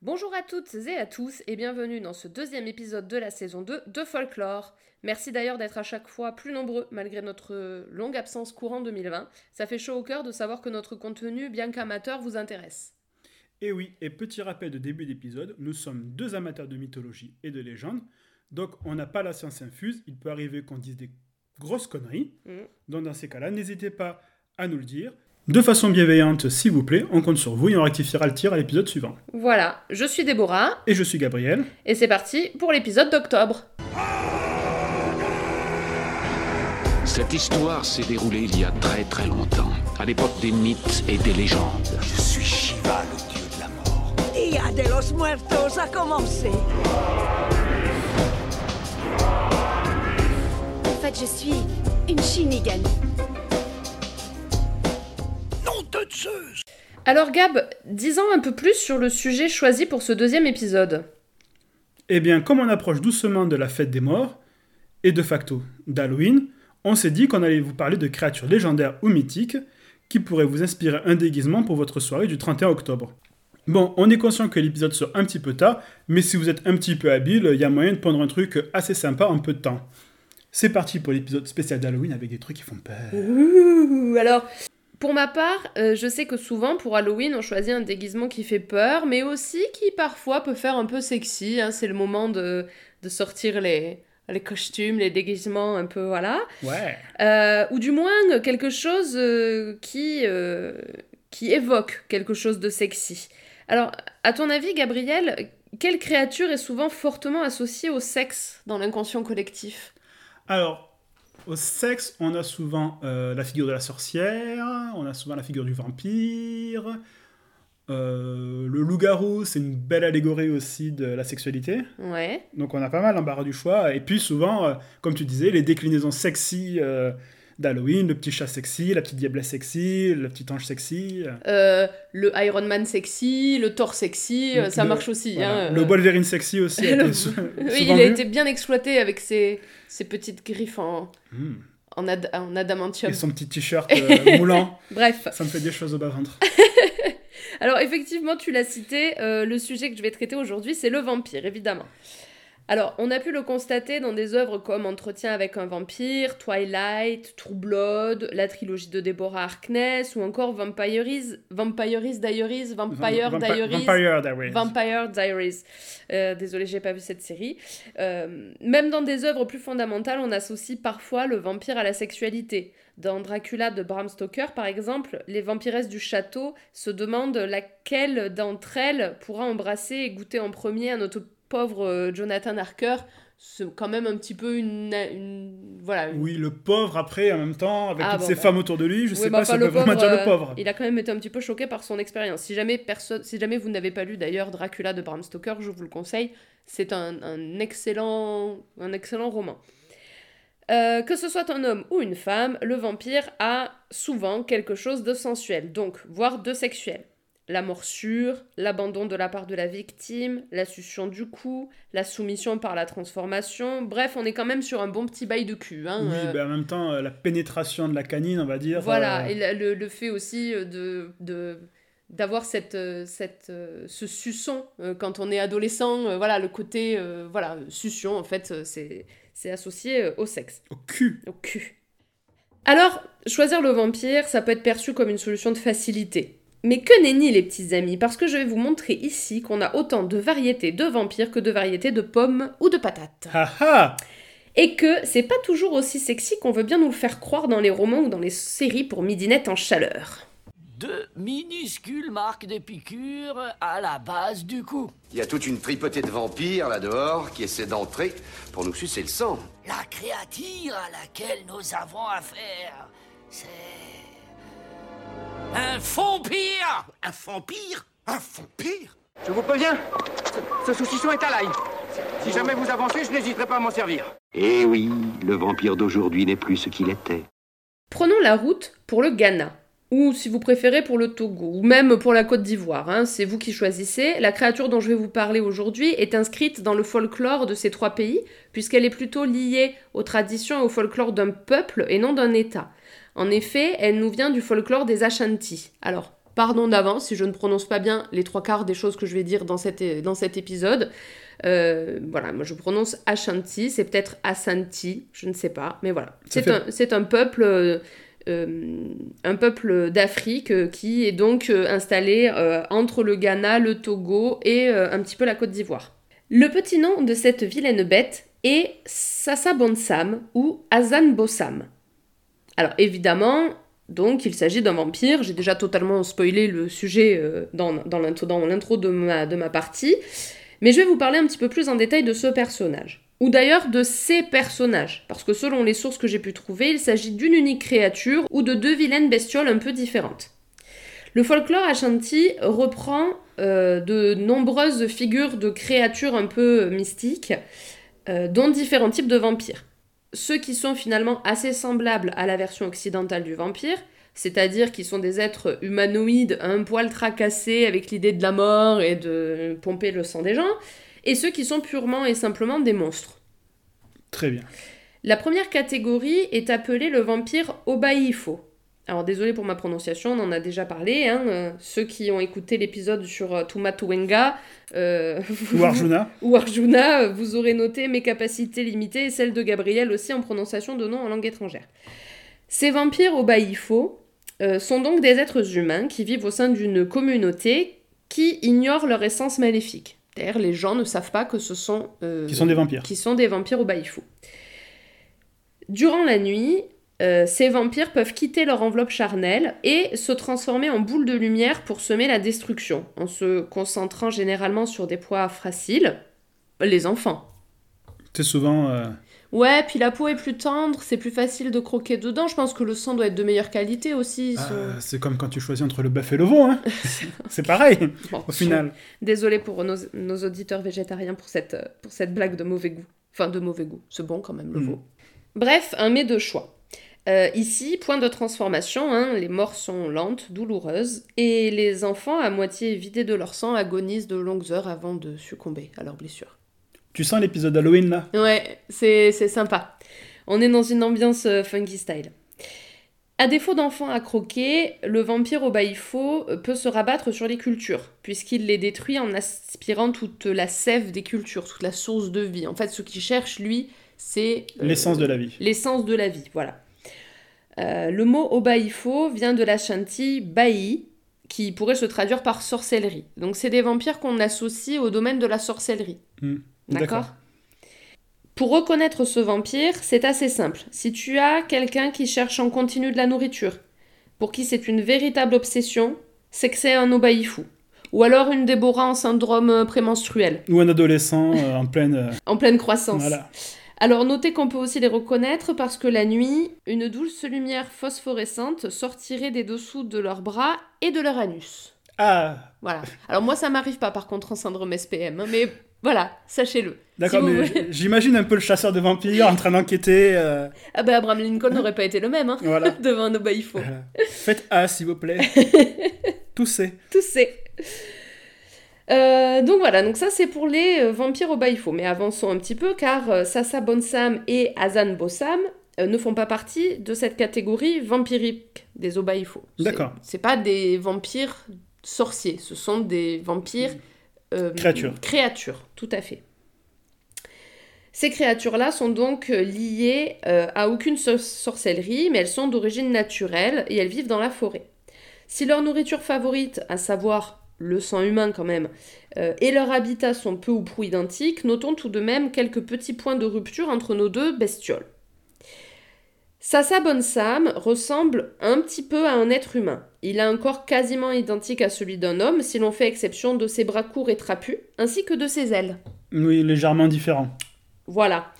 Bonjour à toutes et à tous et bienvenue dans ce deuxième épisode de la saison 2 de Folklore. Merci d'ailleurs d'être à chaque fois plus nombreux malgré notre longue absence courant 2020. Ça fait chaud au cœur de savoir que notre contenu, bien qu'amateur, vous intéresse. Et oui, et petit rappel de début d'épisode, nous sommes deux amateurs de mythologie et de légende, donc on n'a pas la science infuse, il peut arriver qu'on dise des grosses conneries, Mm. donc dans ces cas-là, n'hésitez pas à nous le dire. De façon bienveillante, s'il vous plaît, on compte sur vous et on rectifiera le tir à l'épisode suivant. Voilà, je suis Déborah Et je suis Gabriel. et c'est parti pour l'épisode d'octobre. Cette histoire s'est déroulée il y a très très longtemps, à l'époque des mythes et des légendes. Je suis Shiva, le dieu de la mort. Dia de los Muertos a commencé. En fait, je suis une Shinigami. De Zeus Alors Gab, disons un peu plus sur le sujet choisi pour ce deuxième épisode. Eh bien, comme on approche doucement de la fête des morts, et de facto d'Halloween, on s'est dit qu'on allait vous parler de créatures légendaires ou mythiques qui pourraient vous inspirer un déguisement pour votre soirée du 31 octobre. Bon, on est conscient que l'épisode sort un petit peu tard, mais si vous êtes un petit peu habile, il y a moyen de prendre un truc assez sympa en peu de temps. C'est parti pour l'épisode spécial d'Halloween avec des trucs qui font peur. Ouh, alors, pour ma part, euh, je sais que souvent pour Halloween, on choisit un déguisement qui fait peur, mais aussi qui parfois peut faire un peu sexy. hein. C'est le moment de, de sortir les, les costumes, les déguisements un peu, voilà. Ouais. Euh, ou du moins quelque chose euh, qui, qui évoque quelque chose de sexy. Alors, à ton avis, Gabriel, quelle créature est souvent fortement associée au sexe dans l'inconscient collectif? Alors, au sexe, on a souvent euh, la figure de la sorcière, on a souvent la figure du vampire. euh, le loup-garou, c'est une belle allégorie aussi de la sexualité. Ouais. Donc on a pas mal l'embarras du choix. Et puis souvent, euh, comme tu disais, les déclinaisons sexy d'Halloween, le petit chat sexy, la petite diablesse sexy, le petit ange sexy. euh, Euh, le Iron Man sexy, le Thor sexy, euh, ça le- marche aussi. voilà. hein, Le. Wolverine sexy aussi a Le- été sou- Oui, il a vu. été bien exploité avec ses, ses petites griffes en, Mm. en, ad- en adamantium. Et son petit t-shirt euh, moulant, Bref. ça me fait des choses au bas-ventre. Alors effectivement, tu l'as cité, euh, le sujet que je vais traiter aujourd'hui, c'est le vampire, évidemment. Alors, on a pu le constater dans des œuvres comme Entretien avec un vampire, Twilight, True Blood, la trilogie de Deborah Harkness, ou encore Vampire's, Vampire's Diaries, Vampire Vampi- Diaries, Vampire Diaries. Vampire Diaries. Euh, désolé, j'ai pas vu cette série. Euh, même dans des œuvres plus fondamentales, on associe parfois le vampire à la sexualité. Dans Dracula de Bram Stoker, par exemple, les vampiresses du château se demandent laquelle d'entre elles pourra embrasser et goûter en premier à notre pauvre euh, Jonathan Harker. C'est quand même un petit peu une. une- voilà. une- Oui, le pauvre après, en même temps, avec Ah, toutes bon, ces bah. femmes autour de lui, je Oui, sais bah, pas si on vraiment dire le euh, pauvre. Il a quand même été un petit peu choqué par son expérience. Si jamais, personne, si jamais vous n'avez pas lu d'ailleurs Dracula de Bram Stoker, je vous le conseille. C'est un, un excellent, un excellent roman. Euh, que ce soit un homme ou une femme, le vampire a souvent quelque chose de sensuel, donc voire de sexuel. La morsure, l'abandon de la part de la victime, la succion du cou, la soumission par la transformation. Bref, on est quand même sur un bon petit bail de cul. Hein, Oui, euh, ben, en même temps, euh, la pénétration de la canine, on va dire. voilà, euh, et le, le- fait aussi euh, de, de d'avoir cette, cette ce suçon quand on est adolescent, voilà, le côté voilà, succion en fait, c'est c'est associé au sexe, au cul. au cul. Alors, choisir le vampire, ça peut être perçu comme une solution de facilité. Mais que nenni les petits amis, parce que je vais vous montrer ici qu'on a autant de variétés de vampires que de variétés de pommes ou de patates. Ha ha Et que c'est pas toujours aussi sexy qu'on veut bien nous le faire croire dans les romans ou dans les séries pour midinette en chaleur. de minuscules marques de piqûres à la base du cou. Il y a toute une tripotée de vampires là dehors qui essaient d'entrer pour nous sucer le sang. La créature à laquelle nous avons affaire, c'est... Un vampire Un vampire? Un vampire? Je vous préviens, ce, ce saucisson est à l'ail. Si jamais vous avancez, je n'hésiterai pas à m'en servir. Eh oui, le vampire d'aujourd'hui n'est plus ce qu'il était. Prenons la route pour le Ghana, ou si vous préférez pour le Togo, ou même pour la Côte d'Ivoire, hein, c'est vous qui choisissez. La créature dont je vais vous parler aujourd'hui est inscrite dans le folklore de ces trois pays, puisqu'elle est plutôt liée aux traditions et au folklore d'un peuple et non d'un État. En effet, elle nous vient du folklore des Ashanti. Alors, pardon d'avance si je ne prononce pas bien les trois quarts des choses que je vais dire dans, cette, dans cet épisode. Euh, voilà, moi je prononce Ashanti, c'est peut-être Asanti, je ne sais pas, mais voilà. C'est fait- un, c'est un peuple, euh, euh, un peuple d'Afrique euh, qui est donc euh, installé entre le Ghana, le Togo et un petit peu la Côte d'Ivoire. Le petit nom de cette vilaine bête est Sassa Bonsam ou Azan Bossam. Alors évidemment, donc il s'agit d'un vampire. J'ai déjà totalement spoilé le sujet euh, dans, dans l'intro de ma partie. Mais je vais vous parler un petit peu plus en détail de ce personnage. Ou d'ailleurs de ces personnages. Parce que selon les sources que j'ai pu trouver, il s'agit d'une unique créature ou de deux vilaines bestioles un peu différentes. Le folklore Ashanti reprend euh, de nombreuses figures de créatures un peu mystiques, euh, dont différents types de vampires ceux qui sont finalement assez semblables à la version occidentale du vampire, c'est-à-dire qui sont des êtres humanoïdes un poil tracassés avec l'idée de la mort et de pomper le sang des gens, et ceux qui sont purement et simplement des monstres. Très bien. La première catégorie est appelée le vampire Obaifo. Alors désolé pour ma prononciation, on en a déjà parlé. hein, euh, ceux qui ont écouté l'épisode sur euh, Tumatuenga euh, Ou Arjuna. ou Arjuna, euh, vous aurez noté mes capacités limitées et celles de Gabriel aussi en prononciation de noms en langue étrangère. Ces vampires au Baïfo sont donc des êtres humains qui vivent au sein d'une communauté qui ignore leur essence maléfique. D'ailleurs, les gens ne savent pas que ce sont, Qui sont des vampires. qui sont des vampires au Baïfo. Durant la nuit, euh, ces vampires peuvent quitter leur enveloppe charnelle et se transformer en boules de lumière pour semer la destruction, en se concentrant généralement sur des proies faciles, les enfants. C'est souvent. euh, Ouais, puis la peau est plus tendre, c'est plus facile de croquer dedans. Je pense que le sang doit être de meilleure qualité aussi. sont- euh, c'est comme quand tu choisis entre le bœuf et le veau, hein. c'est pareil, Bon, au final. Désolée pour nos, nos auditeurs végétariens pour cette, pour cette blague de mauvais goût. Enfin, de mauvais goût. C'est bon quand même, le Mm. veau. Bref, un mets de choix. Euh, ici, point de transformation, hein, les morts sont lentes, douloureuses, et les enfants, à moitié vidés de leur sang, agonisent de longues heures avant de succomber à leurs blessures. Tu sens l'épisode d'Halloween là? Ouais, c'est sympa. On est dans une ambiance euh, funky style. À défaut d'enfants à croquer, le vampire au baïfo euh, peut se rabattre sur les cultures, puisqu'il les détruit en aspirant toute la sève des cultures, toute la source de vie. En fait, ce qu'il cherche, lui, c'est... euh, L'essence de la vie. L'essence de la vie, voilà. Euh, le mot obaïfo vient de la chanty baï, qui pourrait se traduire par sorcellerie. Donc c'est des vampires qu'on associe au domaine de la sorcellerie. Hmm. D'accord Pour reconnaître ce vampire, c'est assez simple. Si tu as quelqu'un qui cherche en continu de la nourriture, pour qui c'est une véritable obsession, c'est que c'est un obaïfou. Ou alors une Déborah en syndrome euh, prémenstruel, Ou un adolescent euh, en pleine. euh, en pleine croissance. voilà. Alors notez qu'on peut aussi les reconnaître parce que la nuit, une douce lumière phosphorescente sortirait des dessous de leurs bras et de leur anus. Ah Voilà. Alors moi ça m'arrive pas par contre en syndrome SPM, hein, mais voilà, sachez-le. D'accord, Si mais voulez- j'imagine un peu le chasseur de vampires en train d'enquêter. euh, Ah bah Abraham Lincoln n'aurait pas été le même, hein, Voilà. devant un obaïfo. Voilà. Faites A, s'il vous plaît. Toussez. Tous ces... Euh, donc voilà, donc ça c'est pour les euh, vampires au baïfo. Mais avançons un petit peu car euh, Sassa Bonsam et Azan Bossam ne font pas partie de cette catégorie vampirique des obaïfos. C'est- D'accord. C'est pas des vampires sorciers, ce sont des vampires... Créatures. Créatures, tout à fait. Ces créatures-là sont donc liées à aucune so- sorcellerie, mais elles sont d'origine naturelle et elles vivent dans la forêt. Si leur nourriture favorite, à savoir le sang humain quand même, euh, et leur habitat sont peu ou prou identiques, notons tout de même quelques petits points de rupture entre nos deux bestioles. Sassa Bonsam ressemble un petit peu à un être humain. Il a un corps quasiment identique à celui d'un homme, si l'on fait exception de ses bras courts et trapus, ainsi que de ses ailes. Oui, légèrement différent. Voilà.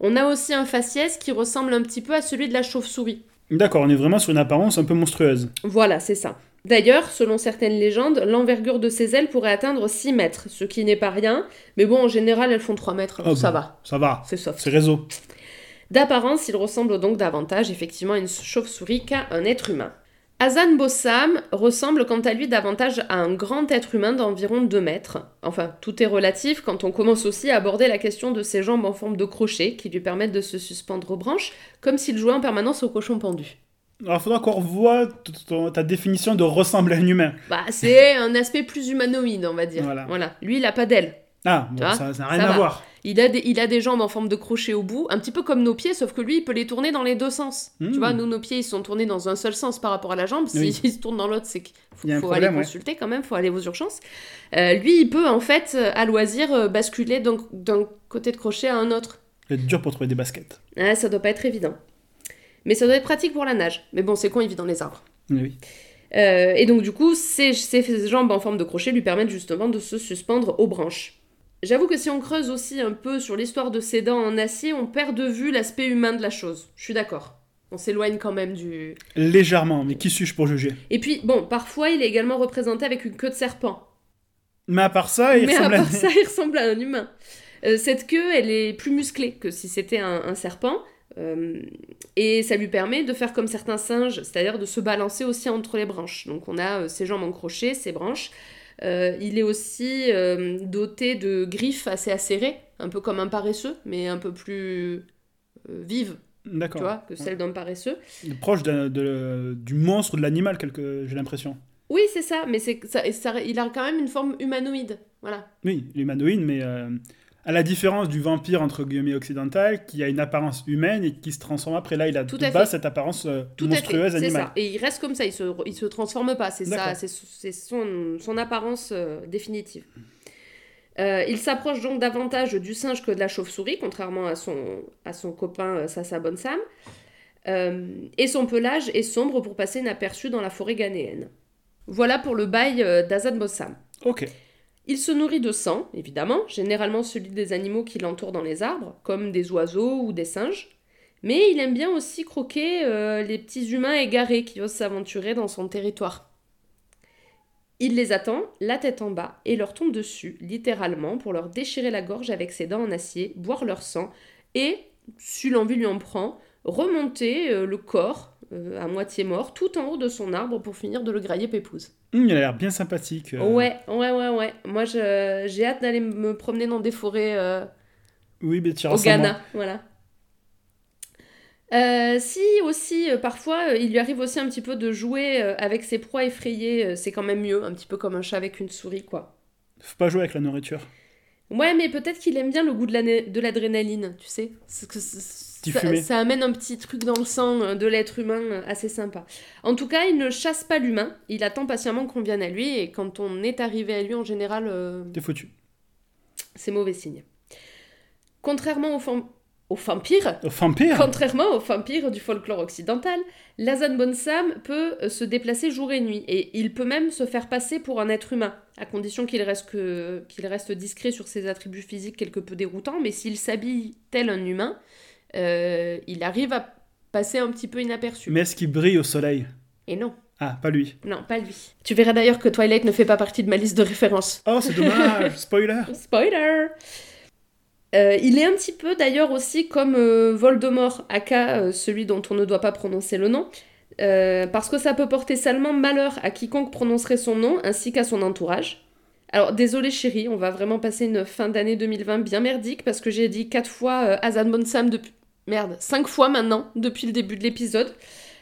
On a aussi un faciès qui ressemble un petit peu à celui de la chauve-souris. D'accord, on est vraiment sur une apparence un peu monstrueuse. Voilà, c'est ça. D'ailleurs, selon certaines légendes, l'envergure de ses ailes pourrait atteindre 6 mètres, ce qui n'est pas rien, mais bon, en général, elles font 3 mètres, alors Oh, ça bon, va, Ça va. c'est soft. C'est réseau. D'apparence, il ressemble donc davantage effectivement à une chauve-souris qu'à un être humain. Hazan Bossam ressemble quant à lui davantage à un grand être humain d'environ 2 mètres. Enfin, tout est relatif quand on commence aussi à aborder la question de ses jambes en forme de crochet qui lui permettent de se suspendre aux branches, comme s'il jouait en permanence au cochon pendu. Alors, il faudra qu'on revoie ta définition de ressembler à un humain. Bah, c'est un aspect plus humanoïde, on va dire. Voilà. Lui, il a pas d'ailes. Ah, bon, ça ça n'a ça rien à va. voir. Il a, des, il a des jambes en forme de crochet au bout, un petit peu comme nos pieds, sauf que lui, il peut les tourner dans les deux sens. Tu vois, nous, nos pieds, ils sont tournés dans un seul sens par rapport à la jambe. Oui. S'ils se tournent dans l'autre, c'est qu'il faut, problème, aller ouais. consulter quand même, faut aller aux urgences. Euh, lui, il peut, en fait, euh, à loisir, euh, basculer d'un côté de crochet à un autre. C'est dur pour trouver des baskets. Ouais, ça doit pas être évident. Mais ça doit être pratique pour la nage. Mais bon, c'est con, il vit dans les arbres. Oui. Euh, et donc du coup, ses, ses jambes en forme de crochet lui permettent justement de se suspendre aux branches. J'avoue que si on creuse aussi un peu sur l'histoire de ses dents en acier, on perd de vue l'aspect humain de la chose. Je suis d'accord. On s'éloigne quand même du... Légèrement, mais qui suis-je pour juger? Et puis, bon, parfois il est également représenté avec une queue de serpent. Mais à part ça, il Mais ressemble à... part ça, il ressemble à un humain. Euh, cette queue, elle est plus musclée que si c'était un, un serpent. Euh, et ça lui permet de faire comme certains singes, c'est-à-dire de se balancer aussi entre les branches. Donc on a euh, ses jambes en crochet, ses branches. Euh, il est aussi doté de griffes assez acérées, un peu comme un paresseux, mais un peu plus euh, vives, tu D'accord. vois, que celles d'un paresseux. Proche de- du monstre ou de l'animal, quelque... j'ai l'impression. Oui, c'est ça, mais c'est ça, ça- il a quand même une forme humanoïde. Voilà. Oui, l'humanoïde, mais à la différence du vampire entre guillemets occidental, qui a une apparence humaine et qui se transforme après. Là, il a Tout à fait. cette apparence euh, Tout monstrueuse à fait, c'est animale. ça. Et il reste comme ça, il se, il se transforme pas, c'est ça, c'est son, son apparence euh, définitive. Euh, il s'approche donc davantage du singe que de la chauve-souris, contrairement à son, à son copain Sassa Bonsam. Et son pelage est sombre pour passer inaperçu dans la forêt ghanéenne. Voilà pour le bail d'Azad Bossam. Ok. Il se nourrit de sang, évidemment, généralement celui des animaux qui l'entourent dans les arbres, comme des oiseaux ou des singes. Mais il aime bien aussi croquer euh, les petits humains égarés qui osent s'aventurer dans son territoire. Il les attend, la tête en bas, et leur tombe dessus, littéralement, pour leur déchirer la gorge avec ses dents en acier, boire leur sang, et, si l'envie lui en prend, remonter euh, le corps, euh, à moitié mort, tout en haut de son arbre pour finir de le grailler pépouze. Hum, il a l'air bien sympathique. euh. Ouais, ouais, ouais, ouais. Moi, j'ai hâte d'aller me promener dans des forêts euh, Oui, mais tu au. Ghana, voilà. Si aussi, parfois, il lui arrive aussi un petit peu de jouer avec ses proies effrayées, c'est quand même mieux, un petit peu comme un chat avec une souris, quoi. Faut pas jouer avec la nourriture. Ouais, mais peut-être qu'il aime bien le goût de l'adrénaline, tu sais. C'est que c- ça, amène un petit truc dans le sang euh, de l'être humain euh, assez sympa. En tout cas, il ne chasse pas l'humain, il attend patiemment qu'on vienne à lui, et quand on est arrivé à lui, en général, euh, T'es foutu. c'est mauvais signe. Contrairement aux, fam- aux vampires, Au vampire contrairement aux vampires du folklore occidental, l'Azan Bonsam peut euh, se déplacer jour et nuit, et il peut même se faire passer pour un être humain, à condition qu'il reste, que- qu'il reste discret sur ses attributs physiques quelque peu déroutants, mais s'il s'habille tel un humain, euh, il arrive à passer un petit peu inaperçu. Mais est-ce qu'il brille au soleil Et non, Ah, pas lui. non, pas lui. Tu verras d'ailleurs que Twilight ne fait pas partie de ma liste de références. Oh, c'est dommage Spoiler Spoiler Euh, il est un petit peu d'ailleurs aussi comme euh, Voldemort, aka euh, celui dont on ne doit pas prononcer le nom, parce que ça peut porter seulement malheur à quiconque prononcerait son nom ainsi qu'à son entourage. Alors désolé chérie, on va vraiment passer une fin d'année 2020 bien merdique parce que j'ai dit quatre fois euh, Azan Bonsam depuis... Merde, cinq fois maintenant depuis le début de l'épisode.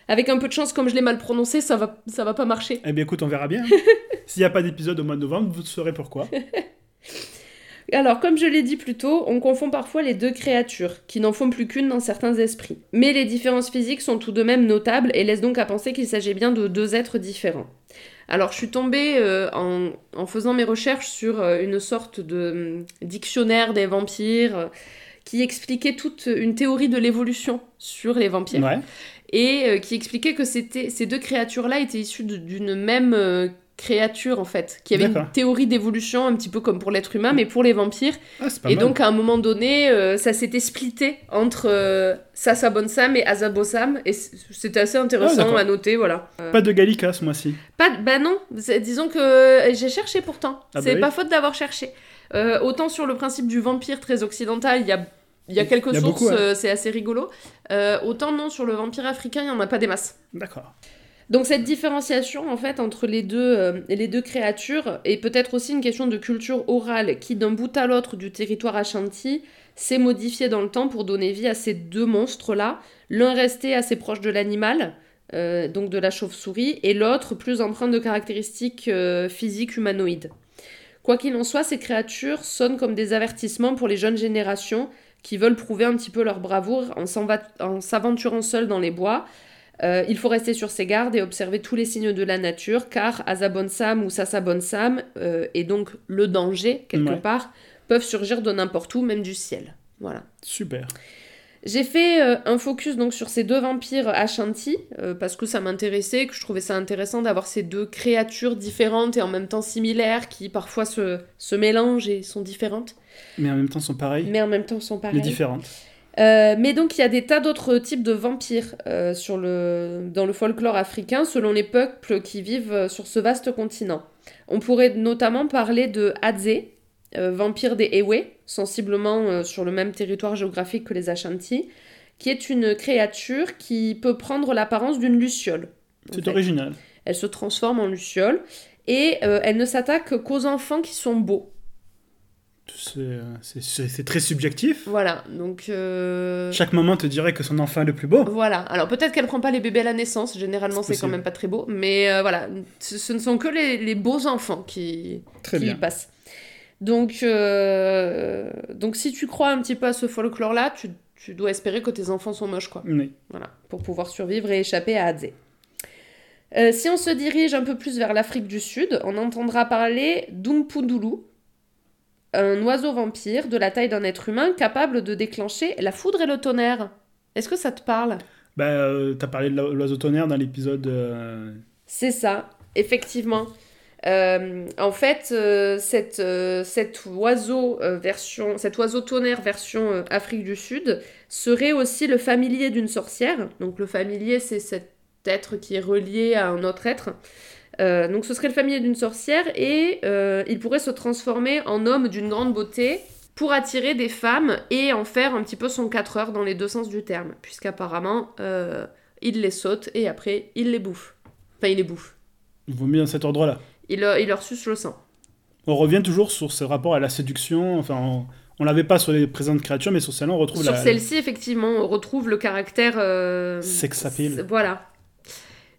Avec un peu de chance, comme je l'ai mal prononcé, ça va, ça va pas marcher. Eh bien, écoute, on verra bien. S'il n'y a pas d'épisode au mois de novembre, vous saurez pourquoi. Alors, comme je l'ai dit plus tôt, on confond parfois les deux créatures, qui n'en font plus qu'une dans certains esprits. Mais les différences physiques sont tout de même notables et laissent donc à penser qu'il s'agit bien de deux êtres différents. Alors, je suis tombée euh, en, en faisant mes recherches sur euh, une sorte de hum, dictionnaire des vampires qui expliquait toute une théorie de l'évolution sur les vampires Ouais. et euh, qui expliquait que c'était ces deux créatures-là étaient issues de- d'une même euh, créature en fait, qui avait une théorie d'évolution un petit peu comme pour l'être humain, mais pour les vampires. Ah, et mal. donc à un moment donné, euh, ça s'était splitté entre euh, Sasa Bonsam et Azabosam, et c'était assez intéressant à noter, voilà. Euh, Pas de Gallica ce mois-ci. pas, bah non, disons que j'ai cherché pourtant. Ah bah c'est oui. pas faute d'avoir cherché. Autant sur le principe du vampire très occidental, il y a, il y a quelques Il y a sources, beaucoup, ouais. euh, c'est assez rigolo. Euh, autant non, sur le vampire africain, il y en a pas des masses. D'accord. Donc cette différenciation en fait entre les deux, euh, les deux créatures est peut-être aussi une question de culture orale qui d'un bout à l'autre du territoire Ashanti s'est modifiée dans le temps pour donner vie à ces deux monstres-là, l'un resté assez proche de l'animal, euh, donc de la chauve-souris, et l'autre plus empreinte de caractéristiques euh, physiques humanoïdes. Quoi qu'il en soit, ces créatures sonnent comme des avertissements pour les jeunes générations qui veulent prouver un petit peu leur bravoure en s'aventurant seuls dans les bois. Euh, il faut rester sur ses gardes et observer tous les signes de la nature, car Azabonsam ou Sasabonsam, euh, et donc le danger, quelque Ouais. part, peuvent surgir de n'importe où, même du ciel. Voilà. Super. J'ai fait euh, un focus donc sur ces deux vampires Ashanti euh, parce que ça m'intéressait, que je trouvais ça intéressant d'avoir ces deux créatures différentes et en même temps similaires qui parfois se, se mélangent et sont différentes, Mais en même temps, sont pareils, mais en même temps sont mais pareilles. différentes. Euh, mais donc il y a des tas d'autres types de vampires sur le, dans le folklore africain selon les peuples qui vivent sur ce vaste continent. On pourrait notamment parler de Hadze, euh, vampire des Ewe, sensiblement euh, sur le même territoire géographique que les Ashanti, qui est une créature qui peut prendre l'apparence d'une luciole. C'est original. Elle se transforme en luciole et euh, elle ne s'attaque qu'aux enfants qui sont beaux. C'est très subjectif. Voilà, donc... euh, Chaque maman te dirait que son enfant est le plus beau. Voilà, alors peut-être qu'elle prend pas les bébés à la naissance, généralement C'est quand même pas très beau, mais euh, voilà, ce, ce ne sont que les, les beaux enfants qui, Très qui bien. y passent. Donc, euh, donc si tu crois un petit peu à ce folklore-là, tu, tu dois espérer que tes enfants sont moches, quoi. Oui. Voilà, pour pouvoir survivre et échapper à Hadze. Euh, si on se dirige un peu plus vers l'Afrique du Sud, on entendra parler d'Umpundulu, un oiseau vampire de la taille d'un être humain capable de déclencher la foudre et le tonnerre. Est-ce que ça te parle? Bah, euh, t'as parlé de l'o- l'oiseau tonnerre dans l'épisode. C'est ça, effectivement. Euh, en fait, euh, euh, cet oiseau version, cet oiseau tonnerre version Afrique du Sud serait aussi le familier d'une sorcière. Donc le familier, c'est cet être qui est relié à un autre être. Donc ce serait le familier d'une sorcière et il pourrait se transformer en homme d'une grande beauté pour attirer des femmes et en faire un petit peu son 4 heures dans les deux sens du terme, puisqu'apparemment il les saute et après il les bouffe. Enfin, il les bouffe. Il vaut mieux dans cet ordre-là. Il, leur- il leur suce le sang. On revient toujours sur ce rapport à la séduction. Enfin, on, on l'avait pas sur les présentes créatures, mais sur celle-là, on retrouve Sur la. celle-ci, effectivement, on retrouve le caractère. euh, Sex appeal. c'est- Voilà.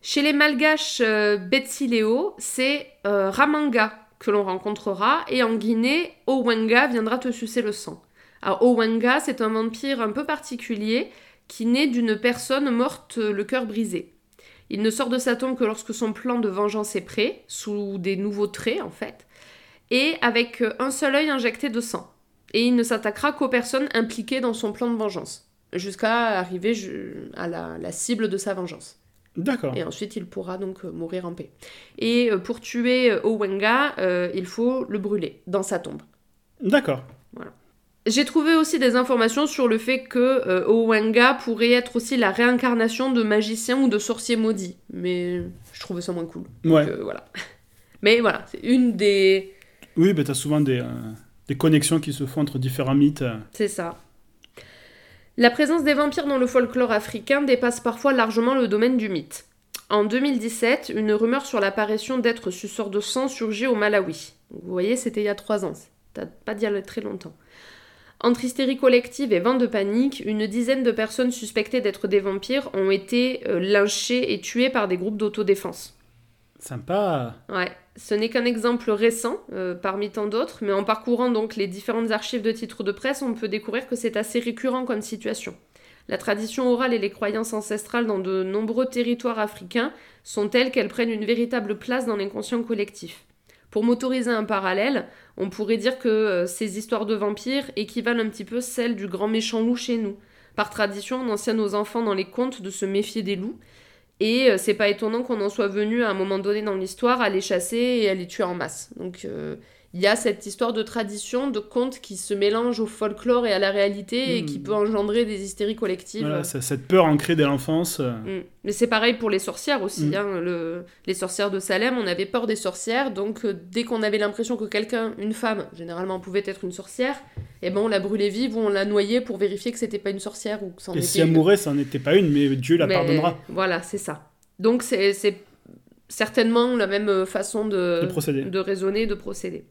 Chez les malgaches euh, Betsileo, c'est euh, Ramanga que l'on rencontrera, et en Guinée, Owenga viendra te sucer le sang. Alors, Owenga, c'est un vampire un peu particulier qui naît d'une personne morte le cœur brisé. Il ne sort de sa tombe que lorsque son plan de vengeance est prêt, sous des nouveaux traits en fait, et avec euh, un seul œil injecté de sang. Et il ne s'attaquera qu'aux personnes impliquées dans son plan de vengeance, jusqu'à arriver à la, la cible de sa vengeance. D'accord. Et ensuite, il pourra donc euh, mourir en paix. Et euh, pour tuer Owenga, euh, il faut le brûler dans sa tombe. D'accord. J'ai trouvé aussi des informations sur le fait que euh, Owenga pourrait être aussi la réincarnation de magicien ou de sorcier maudit. Mais je trouvais ça moins cool. Ouais. Donc, euh, voilà. Mais voilà, c'est une des... Oui, bah, t'as souvent des, euh, des connexions qui se font entre différents mythes. C'est ça. La présence des vampires dans le folklore africain dépasse parfois largement le domaine du mythe. En 2017, une rumeur sur l'apparition d'êtres suceurs de sang surgit au Malawi. Vous voyez, c'était il y a trois ans. Date pas d'il y a très longtemps. Entre hystérie collective et vent de panique, une dizaine de personnes suspectées d'être des vampires ont été euh, lynchées et tuées par des groupes d'autodéfense. Sympa. Ouais, ce n'est qu'un exemple récent euh, parmi tant d'autres, mais en parcourant donc les différentes archives de titres de presse, on peut découvrir que c'est assez récurrent comme situation. La tradition orale et les croyances ancestrales dans de nombreux territoires africains sont telles qu'elles prennent une véritable place dans l'inconscient collectif. Pour m'autoriser un parallèle, on pourrait dire que euh, ces histoires de vampires équivalent un petit peu celles du grand méchant loup chez nous. Par tradition, on enseigne aux enfants dans les contes de se méfier des loups, et euh, c'est pas étonnant qu'on en soit venu à un moment donné dans l'histoire à les chasser et à les tuer en masse. Donc euh, il y a cette histoire de tradition, de contes qui se mélangent au folklore et à la réalité et qui peut engendrer des hystéries collectives. Voilà, cette peur ancrée dès l'enfance. euh. Mm. Mais c'est pareil pour les sorcières aussi. Mm. hein, le- Les sorcières de Salem, on avait peur des sorcières, donc euh, dès qu'on avait l'impression que quelqu'un, une femme, généralement pouvait être une sorcière, eh ben on la brûlait vive ou on la noyait pour vérifier que c'était pas une sorcière ou que c'en Et était si elle mourait, ça n'en était pas une, mais Dieu la Mais pardonnera Voilà, c'est ça. Donc c'est certainement la même euh, façon de, de raisonner, de procéder.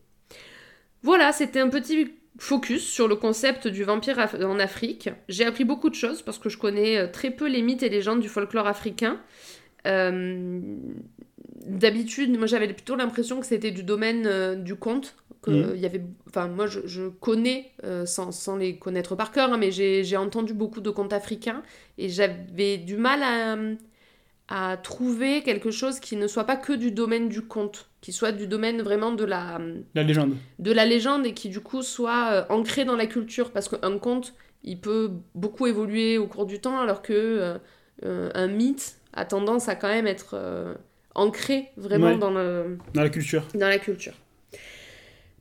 Voilà, c'était un petit focus sur le concept du vampire af- en Afrique. J'ai appris beaucoup de choses parce que je connais euh, très peu les mythes et légendes du folklore africain. Euh, D'habitude, moi j'avais plutôt l'impression que c'était du domaine euh, du conte. Que il y avait, enfin, moi je, je connais, euh, sans, sans les connaître par cœur, hein, mais j'ai j'ai entendu beaucoup de contes africains et j'avais du mal à, à trouver quelque chose qui ne soit pas que du domaine du conte, qui soit du domaine vraiment de la, La légende. de la légende et qui du coup soit euh, ancré dans la culture parce qu'un conte il peut beaucoup évoluer au cours du temps alors que euh, euh, un mythe a tendance à quand même être euh, ancré vraiment Ouais. dans, le, Dans la culture. dans la culture.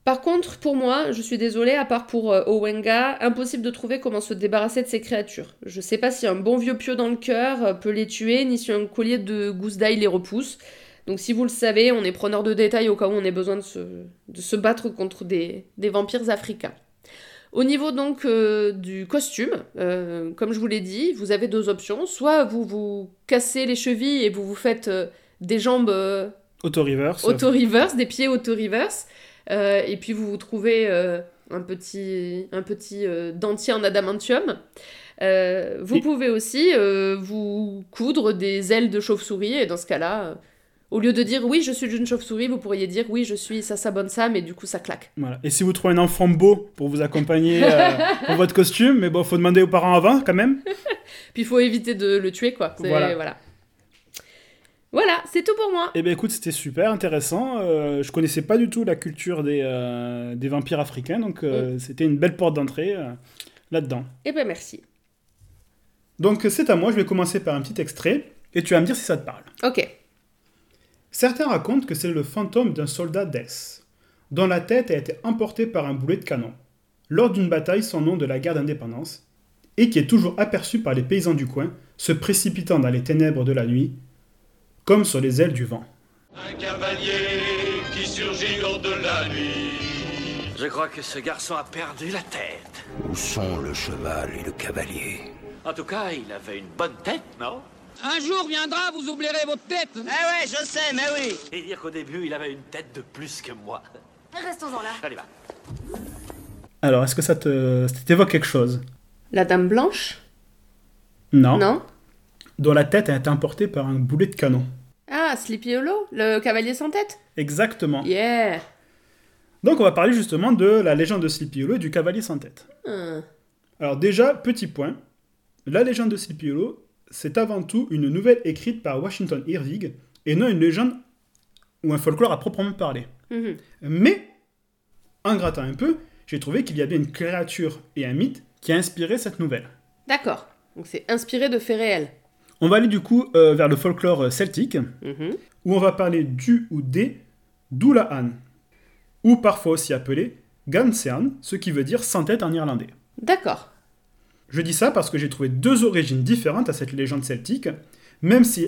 Par contre, pour moi, je suis désolée, à part pour euh, Owenga, impossible de trouver comment se débarrasser de ces créatures. Je sais pas si un bon vieux pieu dans le cœur euh, peut les tuer, ni si un collier de gousse d'ail les repousse. Donc si vous le savez, on est preneur de détails au cas où on ait besoin de se, de se battre contre des, des vampires africains. Au niveau donc euh, du costume, euh, comme je vous l'ai dit, vous avez deux options. Soit vous vous cassez les chevilles et vous vous faites euh, des jambes Auto-reverse. auto-reverse, des pieds auto-reverse. et puis vous vous trouvez un petit, un petit dentier en adamantium. Vous Et- pouvez aussi vous coudre des ailes de chauve-souris. Et dans ce cas-là, au lieu de dire oui, je suis une chauve-souris, vous pourriez dire oui, je suis Sasa Bonsa, mais du coup ça claque. Voilà. Et si vous trouvez un enfant beau pour vous accompagner euh, pour votre costume, mais bon, faut demander aux parents avant quand même. Puis il faut éviter de le tuer, quoi. Voilà. voilà. Voilà, c'est tout pour moi. Eh bien écoute, c'était super intéressant. Euh, je connaissais pas du tout la culture des, euh, des vampires africains, donc euh, c'était une belle porte d'entrée euh, là-dedans. Eh ben merci. Donc c'est à moi, je vais commencer par un petit extrait, et tu vas me dire si ça te parle. Ok. Certains racontent que c'est le fantôme d'un soldat d'Es, dont la tête a été emportée par un boulet de canon, lors d'une bataille sans nom de la guerre d'indépendance, et qui est toujours aperçu par les paysans du coin, se précipitant dans les ténèbres de la nuit, comme sur les ailes du vent. Un cavalier qui surgit hors de la nuit. Je crois que ce garçon a perdu la tête. Où sont le cheval et le cavalier? En tout cas, il avait une bonne tête, non? Un jour viendra, vous oublierez votre tête. Eh ouais, je sais, mais oui Et dire qu'au début, il avait une tête de plus que moi. Restons-en là. Allez, va. Alors, est-ce que ça te ça t'évoque quelque chose? La dame blanche? Non. Non Dont la tête a été emportée par un boulet de canon. Ah, Sleepy Hollow, le cavalier sans tête? Exactement. Yeah Donc on va parler justement de la légende de Sleepy Hollow et du cavalier sans tête. Hum. Alors déjà, petit point, la légende de Sleepy Hollow, c'est avant tout une nouvelle écrite par Washington Irving et non une légende ou un folklore à proprement parler. Mhm. Mais, en grattant un peu, j'ai trouvé qu'il y avait une créature et un mythe qui a inspiré cette nouvelle. D'accord. Donc c'est inspiré de faits réels. On va aller du coup euh, vers le folklore euh, celtique, Mhm. où on va parler du ou des Doulahan, ou parfois aussi appelé Gansean, ce qui veut dire sans tête en irlandais. D'accord. Je dis ça parce que j'ai trouvé deux origines différentes à cette légende celtique, même si,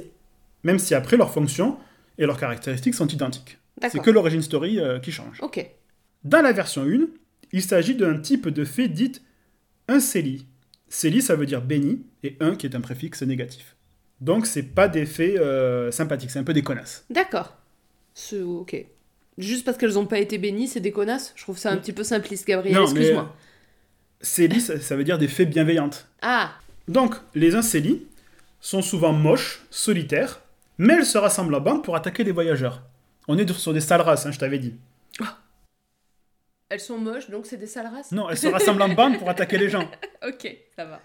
même si après leurs fonctions et leurs caractéristiques sont identiques. C'est que l'origine story euh, qui change. Ok. Dans la version 1, il s'agit d'un type de fée dite un céli. Céli, ça veut dire béni, et un qui est un préfixe négatif. Donc, c'est pas des fées euh, sympathiques, c'est un peu des connasses. D'accord. Ok. Juste parce qu'elles n'ont pas été bénies, c'est des connasses? Je trouve ça un petit peu simpliste, Gabriel, excuse-moi. Céli, ça, ça veut dire des fées bienveillantes. Ah Donc, les incélis sont souvent moches, solitaires, mais elles se rassemblent en bande pour attaquer les voyageurs. On est sur des sales races, hein, je t'avais dit. Elles sont moches, donc c'est des sales races? Non, elles se rassemblent en bande pour attaquer les gens. Ok, ça va.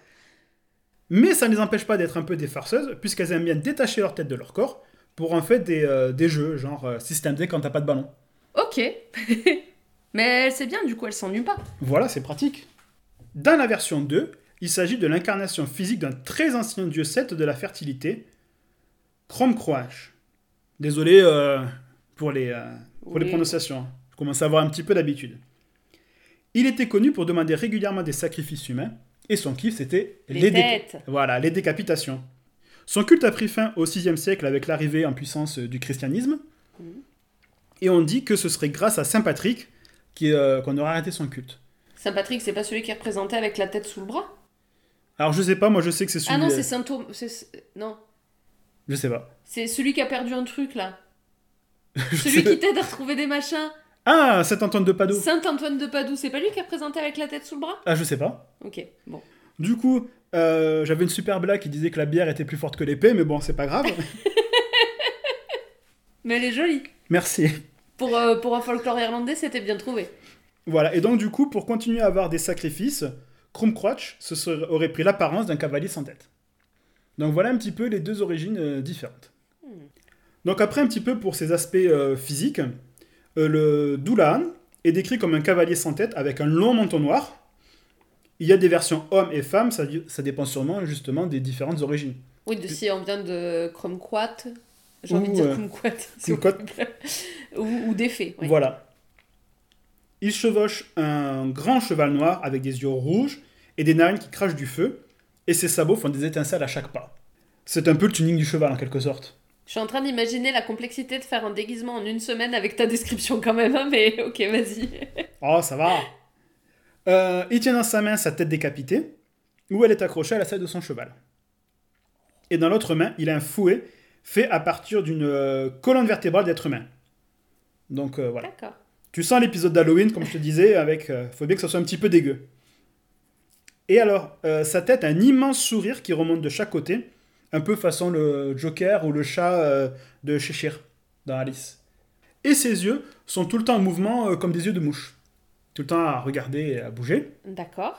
Mais ça ne les empêche pas d'être un peu des farceuses, puisqu'elles aiment bien détacher leur tête de leur corps pour en fait des, euh, des jeux, genre euh, système D quand t'as pas de ballon. Ok. Mais c'est bien, du coup, elles s'ennuient pas. Voilà, c'est pratique. Dans la version 2, il s'agit de l'incarnation physique d'un très ancien dieu celte de la fertilité, Cromcroach. Désolé euh, pour, les, euh, pour les Oui. prononciations, je commence à avoir un petit peu d'habitude. Il était connu pour demander régulièrement des sacrifices humains, et son kiff c'était Les. Voilà, décapitations. Son culte a pris fin au VIe siècle avec l'arrivée en puissance euh, du christianisme, et on dit que ce serait grâce à Saint Patrick euh, qu'on aurait arrêté son culte. Saint-Patrick, c'est pas celui qui est représenté avec la tête sous le bras? Alors je sais pas, moi je sais que c'est celui. Ah non, c'est Saint Thomas. Non. Je sais pas. C'est celui qui a perdu un truc, là. Celui qui t'aide à retrouver des machins. Ah, Saint Antoine de Padoue. Saint-Antoine de Padoue, c'est pas lui qui est représenté avec la tête sous le bras? Ah, je sais pas. Ok, bon. Du coup, euh, j'avais une super blague qui disait que la bière était plus forte que l'épée, mais bon, c'est pas grave. Mais elle est jolie. Merci. Pour, euh, pour un folklore irlandais, c'était bien trouvé. Voilà, et donc du coup, pour continuer à avoir des sacrifices, serait- aurait pris l'apparence d'un cavalier sans tête. Donc voilà un petit peu les deux origines euh, différentes. Donc après un petit peu pour ses aspects euh, physiques, euh, le Doulahan est décrit comme un cavalier sans tête avec un long manteau noir. Il y a des versions hommes et femmes, ça, ça dépend sûrement justement des différentes origines. Oui, de, si on vient de Crumquat, j'ai envie de dire plaît. ou, ou des fées. oui. Voilà. Il chevauche un grand cheval noir avec des yeux rouges et des narines qui crachent du feu, et ses sabots font des étincelles à chaque pas. C'est un peu le tuning du cheval en quelque sorte. Je suis en train d'imaginer la complexité de faire un déguisement en une semaine avec ta description quand même, hein, mais ok, vas-y. Oh, ça va Euh, Il tient dans sa main sa tête décapitée, où elle est accrochée à la selle de son cheval. Et dans l'autre main, il a un fouet fait à partir d'une euh, colonne vertébrale d'être humain. Donc euh, voilà. D'accord. Tu sens l'épisode d'Halloween, comme je te disais, avec. euh, faut bien que ça soit un petit peu dégueu. Et alors, euh, sa tête a un immense sourire qui remonte de chaque côté, un peu façon le Joker ou le chat euh, de Cheshire dans Alice. Et ses yeux sont tout le temps en mouvement euh, comme des yeux de mouche. Tout le temps à regarder et à bouger. D'accord.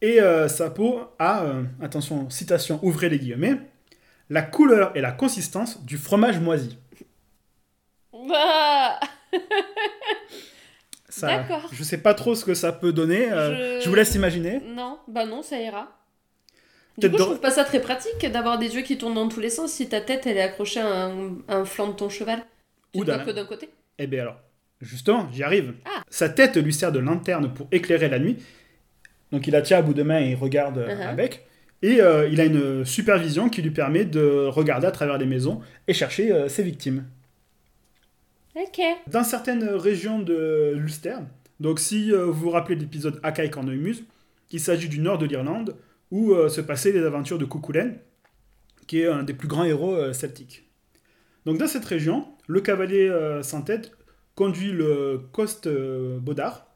Et sa peau a, attention, citation, ouvrez les guillemets, la couleur et la consistance du fromage moisi. Ah Ça, D'accord. Je sais pas trop ce que ça peut donner. euh, Je- je vous laisse imaginer. non, bah non, ça ira. Du coup, je trouve pas ça très pratique d'avoir des yeux qui tournent dans tous les sens si ta tête elle est accrochée à un, flanc de ton cheval. Tu Ou d'un- d'un côté. Eh bien alors, justement, j'y arrive. Ah. Sa tête lui sert de lanterne pour éclairer la nuit. Donc il la tient à bout de main et il regarde euh, Uh-huh. avec. Et euh, il a une supervision qui lui permet de regarder à travers les maisons et chercher euh, ses victimes. Dans certaines régions de l'Ulster, donc si euh, vous vous rappelez de l'épisode Akai Cornemuse, il s'agit du nord de l'Irlande, où euh, se passaient les aventures de Cuchulainn, qui est un des plus grands héros euh, celtiques. Donc dans cette région, le cavalier sans tête conduit le Cost euh, Bodar,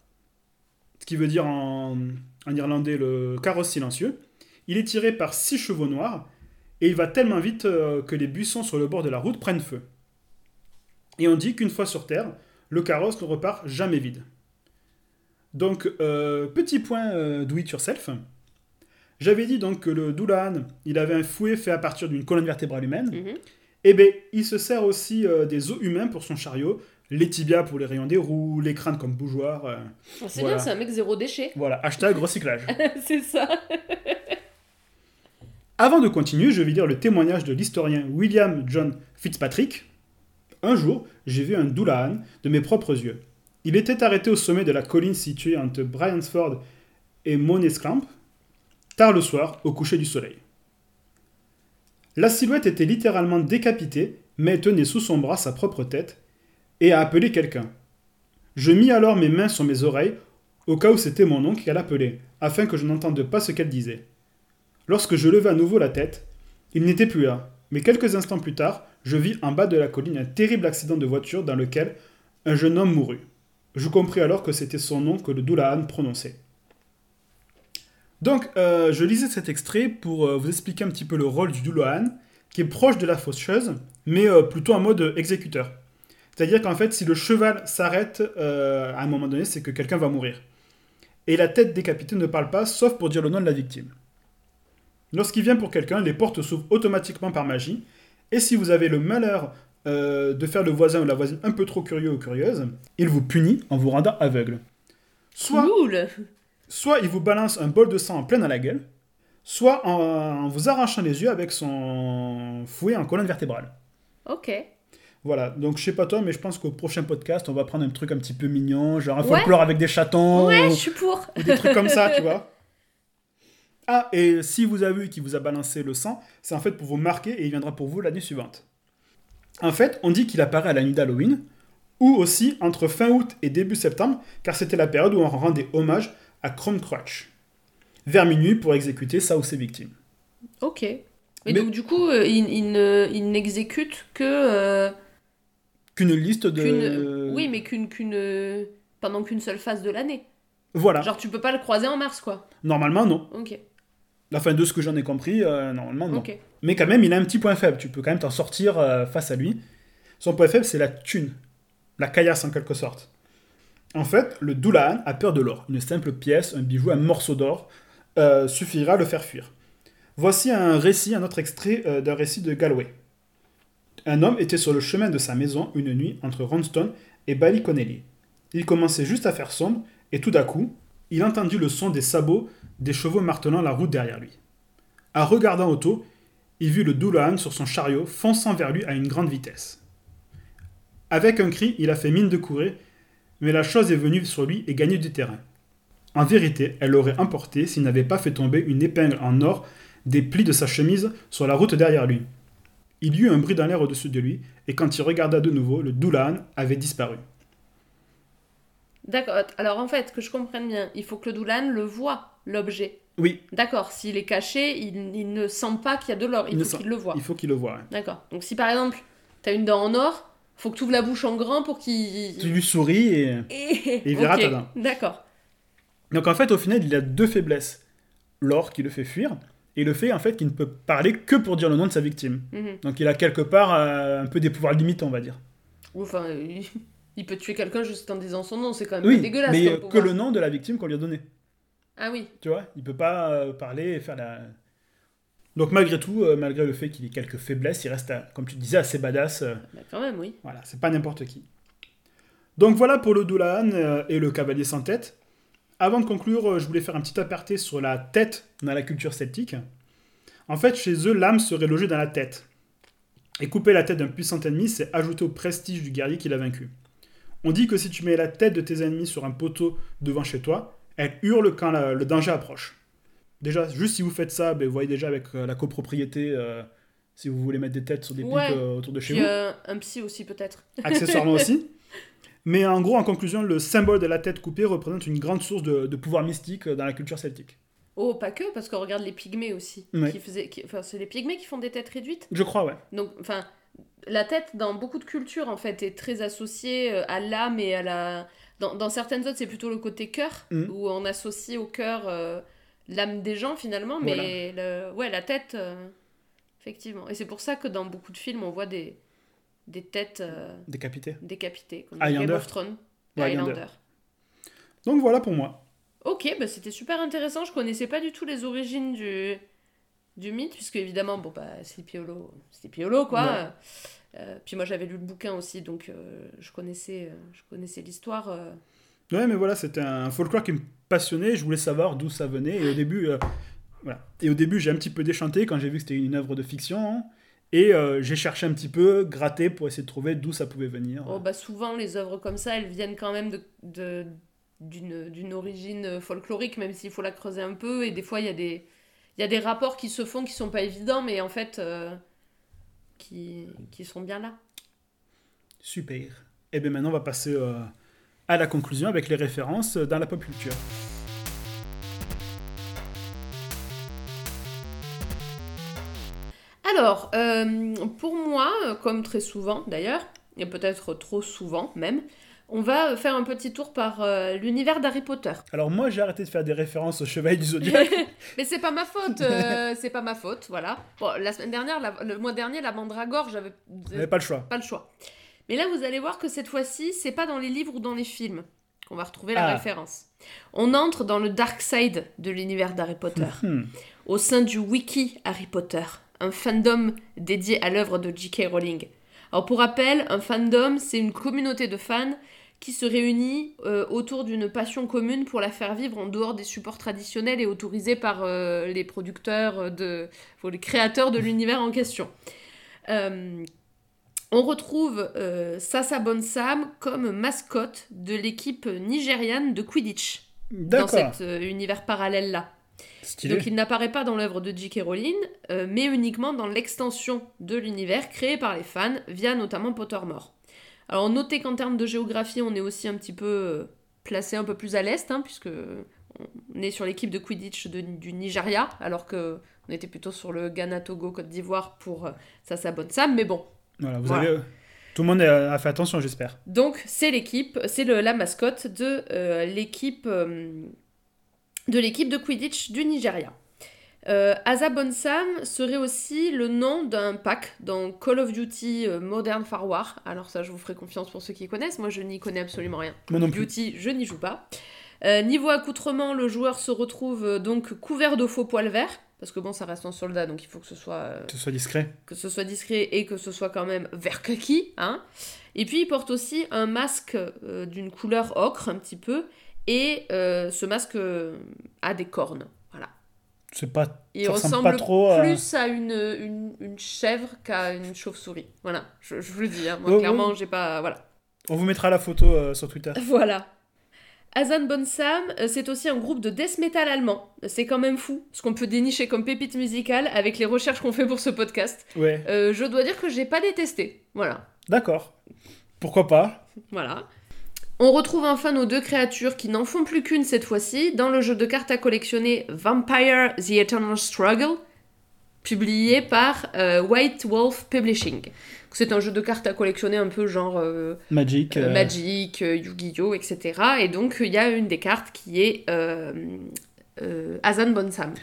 ce qui veut dire en, en irlandais le carrosse silencieux. Il est tiré par six chevaux noirs, et il va tellement vite que les buissons sur le bord de la route prennent feu. Et on dit qu'une fois sur Terre, le carrosse ne repart jamais vide. Donc, euh, petit point euh, do it yourself. J'avais dit donc que le Doulahan, il avait un fouet fait à partir d'une colonne vertébrale humaine. Mhm. Et bien, il se sert aussi euh, des os humains pour son chariot, les tibias pour les rayons des roues, les crânes comme bougeoir. euh, Oh, c'est Voilà. bien, c'est un mec zéro déchet. voilà, hashtag recyclage. c'est ça. Avant de continuer, je vais lire le témoignage de l'historien William John Fitzpatrick. Un jour, j'ai vu un Doulahan de mes propres yeux. Il était arrêté au sommet de la colline située entre Bryansford et Monescamp, tard le soir, au coucher du soleil. La silhouette était littéralement décapitée, mais tenait sous son bras sa propre tête, et a appelé quelqu'un. Je mis alors mes mains sur mes oreilles, au cas où c'était mon oncle qu'elle appelait, afin que je n'entende pas ce qu'elle disait. Lorsque je levai à nouveau la tête, il n'était plus là, mais quelques instants plus tard, je vis en bas de la colline un terrible accident de voiture dans lequel un jeune homme mourut. Je compris alors que c'était son nom que le Doulahan prononçait. Donc, euh, je lisais cet extrait pour euh, vous expliquer un petit peu le rôle du Doulahan, qui est proche de la faucheuse, mais euh, plutôt en mode exécuteur. C'est-à-dire qu'en fait, si le cheval s'arrête à un moment donné, c'est que quelqu'un va mourir. Et la tête décapitée ne parle pas, sauf pour dire le nom de la victime. Lorsqu'il vient pour quelqu'un, les portes s'ouvrent automatiquement par magie. Et si vous avez le malheur euh, de faire le voisin ou la voisine un peu trop curieux ou curieuse, il vous punit en vous rendant aveugle. Soit, Cool. soit il vous balance un bol de sang en plein à la gueule, soit en, en vous arrachant les yeux avec son fouet en colonne vertébrale. Ok. Voilà, donc je sais pas toi, mais je pense qu'au prochain podcast, on va prendre un truc un petit peu mignon, genre un Ouais. folklore avec des chatons, Ouais, ou, je suis pour. ou des trucs comme ça, tu vois. Ah, et si vous avez vu qu'il vous a balancé le sang, c'est en fait pour vous marquer et il viendra pour vous l'année suivante. En fait, on dit qu'il apparaît à la nuit d'Halloween, ou aussi entre fin août et début septembre, car c'était la période où on rendait hommage à Crumcrotch. Vers minuit pour exécuter ça ou ses victimes. Ok. Et Mais- donc, du coup, euh, il, il ne- il n'exécute que. euh, Qu'une liste de... qu'une- Oui, mais qu'une. qu'une pendant qu'une seule phase de l'année. Voilà. Genre, tu peux pas le croiser en mars, quoi. Normalement, non. Ok. Enfin, de ce que j'en ai compris, euh, normalement, non. Mais quand même, il a un petit point faible. Tu peux quand même t'en sortir euh, face à lui. Son point faible, c'est la thune, la caillasse en quelque sorte. En fait, le Doulahan a peur de l'or. Une simple pièce, un bijou, un morceau d'or euh, suffira à le faire fuir. Voici un récit, un autre extrait d'un récit de Galway. Un homme était sur le chemin de sa maison une nuit entre Ronstone et Ballyconnelly. Il commençait juste à faire sombre et tout d'un coup, il entendit le son des sabots des chevaux martelant la route derrière lui. En regardant autour, il vit le Doulahan sur son chariot fonçant vers lui à une grande vitesse. Avec un cri, il a fait mine de courir, mais la chose est venue sur lui et gagné du terrain. En vérité, elle l'aurait emporté s'il n'avait pas fait tomber une épingle en or des plis de sa chemise sur la route derrière lui. Il y eut un bruit dans l'air au-dessus de lui, et quand il regarda de nouveau, le Doulahan avait disparu. D'accord. Alors en fait, que je comprenne bien, il faut que le Doulan le voit, l'objet. Oui, D'accord. S'il est caché, il, il ne sent pas qu'il y a de l'or. Il, Il faut qu'il le voit. il faut qu'il le voie. hein. D'accord. Donc si par exemple, t'as une dent en or, faut que tu ouvres la bouche en grand pour qu'il... Tu lui souris et... Et... il verra ta dent. D'accord. Donc en fait, au final, il a deux faiblesses. L'or qui le fait fuir, et le fait en fait qu'il ne peut parler que pour dire le nom de sa victime. Mhm. Donc il a quelque part euh, un peu des pouvoirs limités, on va dire. Ou Enfin, il... il peut tuer quelqu'un juste en disant son nom, c'est quand même Oui, dégueulasse. mais euh, que le nom de la victime qu'on lui a donné. Ah oui. Tu vois, il peut pas euh, parler et faire la. Donc malgré tout, euh, malgré le fait qu'il ait quelques faiblesses, il reste, euh, comme tu disais, assez badass. Bah, quand même, oui. voilà, c'est pas n'importe qui. Donc voilà pour le Doulahan et le cavalier sans tête. Avant de conclure, je voulais faire un petit aparté sur la tête dans la culture celtique. En fait, chez eux, l'âme serait logée dans la tête. Et couper la tête d'un puissant ennemi, c'est ajouter au prestige du guerrier qui l'a vaincu. On dit que si tu mets la tête de tes ennemis sur un poteau devant chez toi, elle hurle quand la- le danger approche. Déjà, juste si vous faites ça, ben, vous voyez déjà avec euh, la copropriété, euh, si vous voulez mettre des têtes sur des pics Ouais. euh, autour de chez Puis vous un psy aussi, peut-être. accessoirement aussi. Mais en gros, en conclusion, le symbole de la tête coupée représente une grande source de, de pouvoir mystique dans la culture celtique. Oh, pas que, parce qu'on regarde les pygmées aussi. Ouais. Qui faisaient... qui- Enfin, c'est les pygmées qui font des têtes réduites. Je crois, ouais. Donc, enfin, la tête, dans beaucoup de cultures, en fait, est très associée euh, à l'âme et à la... Dans, dans certaines autres, c'est plutôt le côté cœur, Mhm. où on associe au cœur euh, l'âme des gens, finalement. Mais le... ouais, la tête, euh, effectivement. Et c'est pour ça que dans beaucoup de films, on voit des, des têtes euh, Décapité. décapitées, comme dans Game of Thrones. Ouais. Highlander. Donc voilà pour moi. Ok, bah c'était super intéressant. Je connaissais pas du tout les origines du, du mythe, puisque évidemment, bon, bah, Sleepy Hollow, Sleepy Hollow, quoi. Ouais. Euh, puis moi, j'avais lu le bouquin aussi, donc euh, je connaissais, euh, je connaissais l'histoire. Ouais, mais voilà, c'était un folklore qui me passionnait. Je voulais savoir d'où ça venait. Et au début, voilà. Et au début, j'ai un petit peu déchanté quand j'ai vu que c'était une œuvre de fiction. hein. Et j'ai cherché un petit peu, gratté pour essayer de trouver d'où ça pouvait venir. Oh, bah, souvent, les œuvres comme ça, elles viennent quand même de, de- d'une, d'une origine folklorique, même s'il faut la creuser un peu. Et des fois, il y, a des- il y a des rapports qui se font qui sont pas évidents, mais en fait, euh, qui, qui sont bien là. Super. Et bien maintenant, on va passer euh, à la conclusion avec les références dans la pop culture. Alors, euh, pour moi, comme très souvent d'ailleurs, et peut-être trop souvent même, on va faire un petit tour par euh, l'univers d'Harry Potter. Alors moi, j'ai arrêté de faire des références au Chevalier du Zodiaque. Mais c'est pas ma faute, euh, c'est pas ma faute, voilà. Bon, la semaine dernière, la- le mois dernier, la Mandragore, j'avais n'avait pas le choix. pas le choix. Mais là, vous allez voir que cette fois-ci, c'est pas dans les livres ou dans les films qu'on va retrouver la Ah. référence. On entre dans le dark side de l'univers d'Harry Potter, Hmm. au sein du wiki Harry Potter, un fandom dédié à l'œuvre de J.K. Rowling. Alors pour rappel, un fandom, c'est une communauté de fans qui se réunit euh, autour d'une passion commune pour la faire vivre en dehors des supports traditionnels et autorisés par euh, les producteurs, euh, de, enfin, les créateurs de l'univers en question. Euh, on retrouve Sasa Bonsam comme mascotte de l'équipe nigériane de Quidditch dans cet univers parallèle-là. Stylé. Donc il n'apparaît pas dans l'œuvre de J.K. Rowling, mais uniquement dans l'extension de l'univers créé par les fans via notamment Pottermore. Alors notez qu'en termes de géographie, on est aussi un petit peu euh, placé un peu plus à l'est, hein, puisque on est sur l'équipe de Quidditch de- du Nigeria, alors que on était plutôt sur le Ghana, Togo, Côte d'Ivoire pour euh, Sasa Bonsam, mais bon. Voilà, vous Voilà. avez... Tout le monde a fait attention, j'espère. Donc c'est l'équipe, c'est la mascotte de euh, l'équipe euh, de l'équipe de Quidditch du Nigeria. Euh, Asa Bonsam serait aussi le nom d'un pack dans Call of Duty euh, Modern Far War. Alors ça, je vous ferai confiance pour ceux qui connaissent. Moi, je n'y connais absolument rien. Moi non plus. Duty, je n'y joue pas. Euh, niveau accoutrement, le joueur se retrouve euh, donc couvert de faux poils verts. Parce que bon, ça reste un soldat, donc il faut que ce soit, euh, Que ce soit discret. que ce soit discret et que ce soit quand même vert kaki. Hein. Et puis il porte aussi un masque d'une couleur ocre un petit peu. Et ce masque a des cornes. C'est pas. Il ressemble ressemble pas trop à- plus à une, une, une chèvre qu'à une chauve-souris. Voilà, je, je vous le dis. hein. Moi, Oh, clairement, oh. j'ai pas. Voilà. On vous mettra la photo euh, sur Twitter. Voilà. Azan Bonsam, euh, c'est aussi un groupe de death metal allemand. C'est quand même fou, ce qu'on peut dénicher comme pépite musicale avec les recherches qu'on fait pour ce podcast. Ouais. Euh, je dois dire que j'ai pas détesté. Voilà. D'accord. Pourquoi pas? Voilà. On retrouve enfin nos deux créatures qui n'en font plus qu'une cette fois-ci dans le jeu de cartes à collectionner Vampire The Eternal Struggle, publié par euh, White Wolf Publishing. C'est un jeu de cartes à collectionner un peu genre euh, Magic. euh, Magic, Yu-Gi-Oh, etc. Et donc il y a une des cartes qui est euh, euh, Azan Bonsam.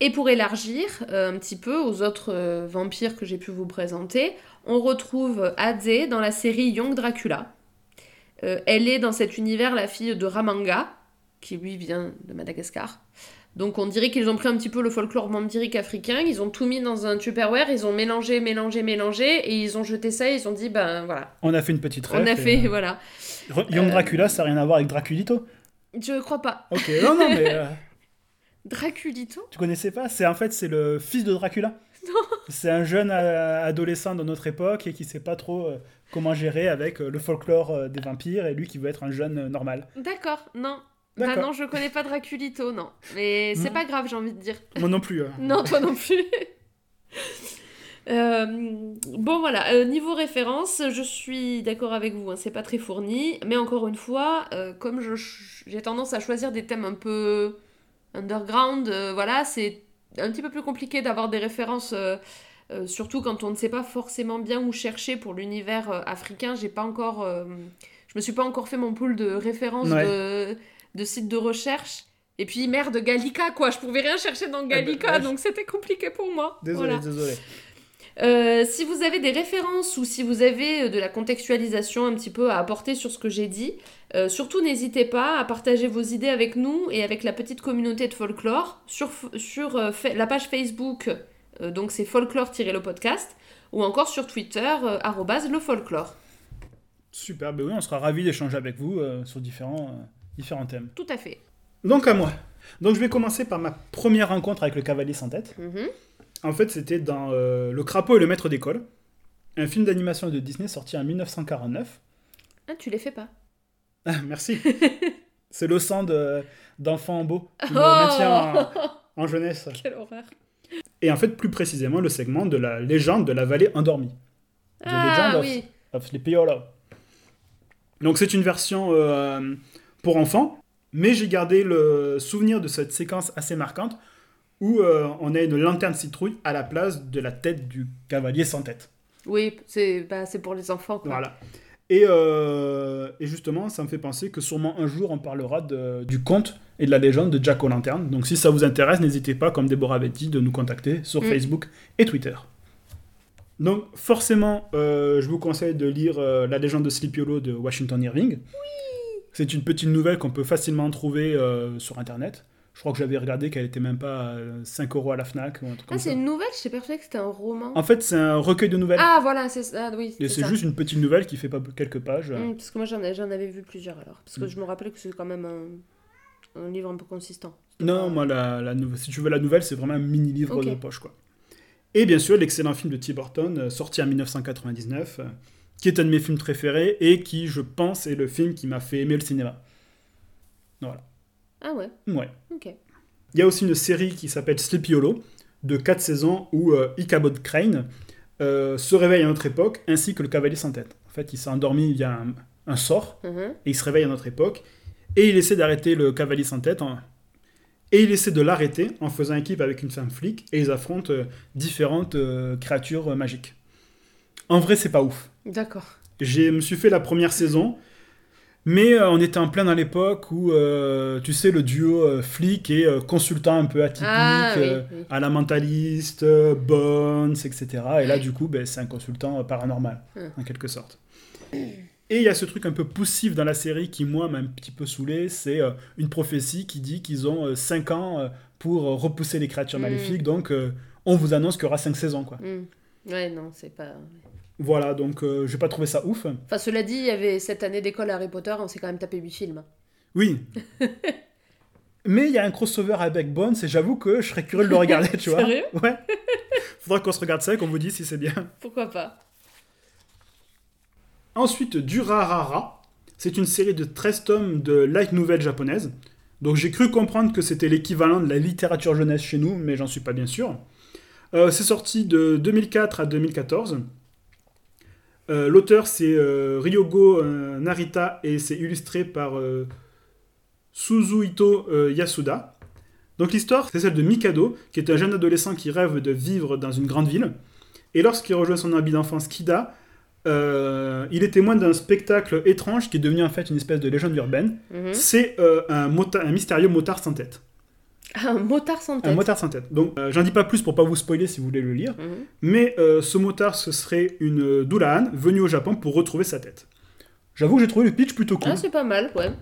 Et pour élargir un petit peu aux autres vampires que j'ai pu vous présenter, on retrouve Adze dans la série Young Dracula. Euh, elle est dans cet univers la fille de Ramanga, qui lui vient de Madagascar. Donc on dirait qu'ils ont pris un petit peu le folklore vampirique africain, ils ont tout mis dans un Tupperware, ils ont mélangé, mélangé, mélangé, et ils ont jeté ça, et ils ont dit, ben voilà, On a fait une petite ref. on a fait, euh, voilà. Young Euh, Dracula, ça n'a rien à voir avec Draculito. Je crois pas. Ok, non, non, mais Draculito? tu connaissais pas? C'est en fait c'est le fils de Dracula. C'est un jeune euh, adolescent de notre époque et qui sait pas trop euh, comment gérer avec euh, le folklore des vampires et lui qui veut être un jeune normal. D'accord, non. Bah non, je connais pas Draculito, non. Mais c'est pas grave, j'ai envie de dire. Moi non plus. euh. Non, toi non plus. Euh, bon voilà, euh, niveau référence, je suis d'accord avec vous, hein, c'est pas très fourni, mais encore une fois, euh, comme j'ai tendance à choisir des thèmes un peu underground, voilà, c'est un petit peu plus compliqué d'avoir des références, euh, euh, surtout quand on ne sait pas forcément bien où chercher pour l'univers euh, africain. J'ai pas encore, je me suis pas encore fait mon pool de références Ouais. de, de sites de recherche. Et puis merde, Gallica quoi, je pouvais rien chercher dans ben, Gallica, ouais, je- donc c'était compliqué pour moi. Désolé, Voilà. désolé. Euh, si vous avez des références ou si vous avez euh, de la contextualisation un petit peu à apporter sur ce que j'ai dit, euh, surtout n'hésitez pas à partager vos idées avec nous et avec la petite communauté de folklore sur, sur euh, la page Facebook, donc c'est folklore-le podcast, ou encore sur Twitter, le folklore. Super, ben oui, on sera ravis d'échanger avec vous sur différents, différents thèmes. Tout à fait. Donc à moi. Donc je vais commencer par ma première rencontre avec le cavalier sans tête. Mhm. En fait, c'était dans euh, Le crapaud et le maître d'école, un film d'animation de Disney sorti en 1949. Ah, tu les fais pas. Ah, merci. C'est le sang de- d'enfant beau qui me Oh maintient en, en jeunesse. Quelle horreur. Et en fait, plus précisément, le segment de la légende de la vallée endormie. The Ah Legend of- oui. of Sleepy Hollow. Donc c'est une version euh, pour enfants, mais j'ai gardé le souvenir de cette séquence assez marquante où euh, on a une lanterne citrouille à la place de la tête du cavalier sans tête. Oui, c'est bah, c'est pour les enfants. Quoi. Voilà. Et, euh, et justement, ça me fait penser que sûrement un jour on parlera de- du conte et de la légende de Jack O'Lantern. Donc si ça vous intéresse, n'hésitez pas, comme Déborah avait dit, de nous contacter sur Mm. Facebook et Twitter. Donc forcément, euh, je vous conseille de lire euh, La légende de Sleepy Hollow de Washington Irving. C'est une petite nouvelle qu'on peut facilement trouver euh, sur Internet. Je crois que j'avais regardé qu'elle était même pas à 5 euros à la FNAC ou un truc Ah, comme c'est une nouvelle J'étais persuadée que c'était un roman. En fait, c'est un recueil de nouvelles. Ah, voilà, c'est ça. Ah, oui, et c'est juste une petite nouvelle qui fait pas quelques pages. Hmm, parce que moi j'en ai- j'en avais vu plusieurs alors. Parce que Mm. je me rappelais que c'est quand même un, un livre un peu consistant. Non, moi, la, la si tu veux la nouvelle, c'est vraiment un mini-livre Ok. de poche, quoi. Et bien sûr, l'excellent film de Tim Burton, euh, sorti en 1999, euh, qui est un de mes films préférés et qui, je pense, est le film qui m'a fait aimer le cinéma. Voilà. Ah ouais, Ouais. ok. Il y a aussi une série qui s'appelle Sleepy Hollow, de 4 saisons, où euh, Ichabod Crane euh, se réveille à notre époque, ainsi que le cavalier sans tête. En fait, il s'est endormi via un, un sort, Mhm. et il se réveille à notre époque, et il essaie d'arrêter le cavalier sans tête, en- et il essaie de l'arrêter en faisant équipe avec une femme flic, et ils affrontent euh, différentes euh, créatures magiques. En vrai, c'est pas ouf. D'accord. Je me suis fait la première saison, Mais euh, on était en plein dans l'époque où, euh, tu sais, le duo euh, flic et euh, consultant un peu atypique, Ah, oui, euh, oui. à la mentaliste, euh, Bones, etc. Et là, du coup, ben, c'est un consultant euh, paranormal, Hum. en quelque sorte. Et il y a ce truc un peu poussif dans la série qui, moi, m'a un petit peu saoulé. C'est euh, une prophétie qui dit qu'ils ont 5 ans euh, pour euh, repousser les créatures Mm. maléfiques. Donc, euh, on vous annonce qu'il y aura 5 saisons, quoi. Hmm. Ouais, non, c'est pas. Voilà, donc euh, j'ai pas trouvé ça ouf. Enfin, cela dit, il y avait cette année d'école Harry Potter, on s'est quand même tapé 8 films. Oui. Mais il y a un crossover avec Bones et j'avoue que je serais curieux de le regarder, tu vois. Sérieux? Ouais. Faudra qu'on se regarde ça et qu'on vous dise si c'est bien. Pourquoi pas Ensuite, Durarara. C'est une série de 13 tomes de light nouvelle japonaise. Donc j'ai cru comprendre que c'était l'équivalent de la littérature jeunesse chez nous, mais j'en suis pas bien sûr. Euh, c'est sorti de 2004 à 2014. Euh, L'auteur c'est euh, Ryogo euh, Narita et c'est illustré par Suzuhito Yasuda. Donc l'histoire c'est celle de Mikado, qui est un jeune adolescent qui rêve de vivre dans une grande ville. Et lorsqu'il rejoint son habit d'enfance Kida, il est témoin d'un spectacle étrange qui est devenu en fait une espèce de légende urbaine. Mhm. C'est un, un mystérieux motard sans tête. Ah, Un motard sans tête. Un motard sans tête. Donc euh, j'en dis pas plus pour pas vous spoiler si vous voulez le lire. Mhm. Mais euh, ce motard, ce serait une euh, Dulaan venue au Japon pour retrouver sa tête. J'avoue que j'ai trouvé le pitch plutôt cool. Ah, c'est pas mal, ouais.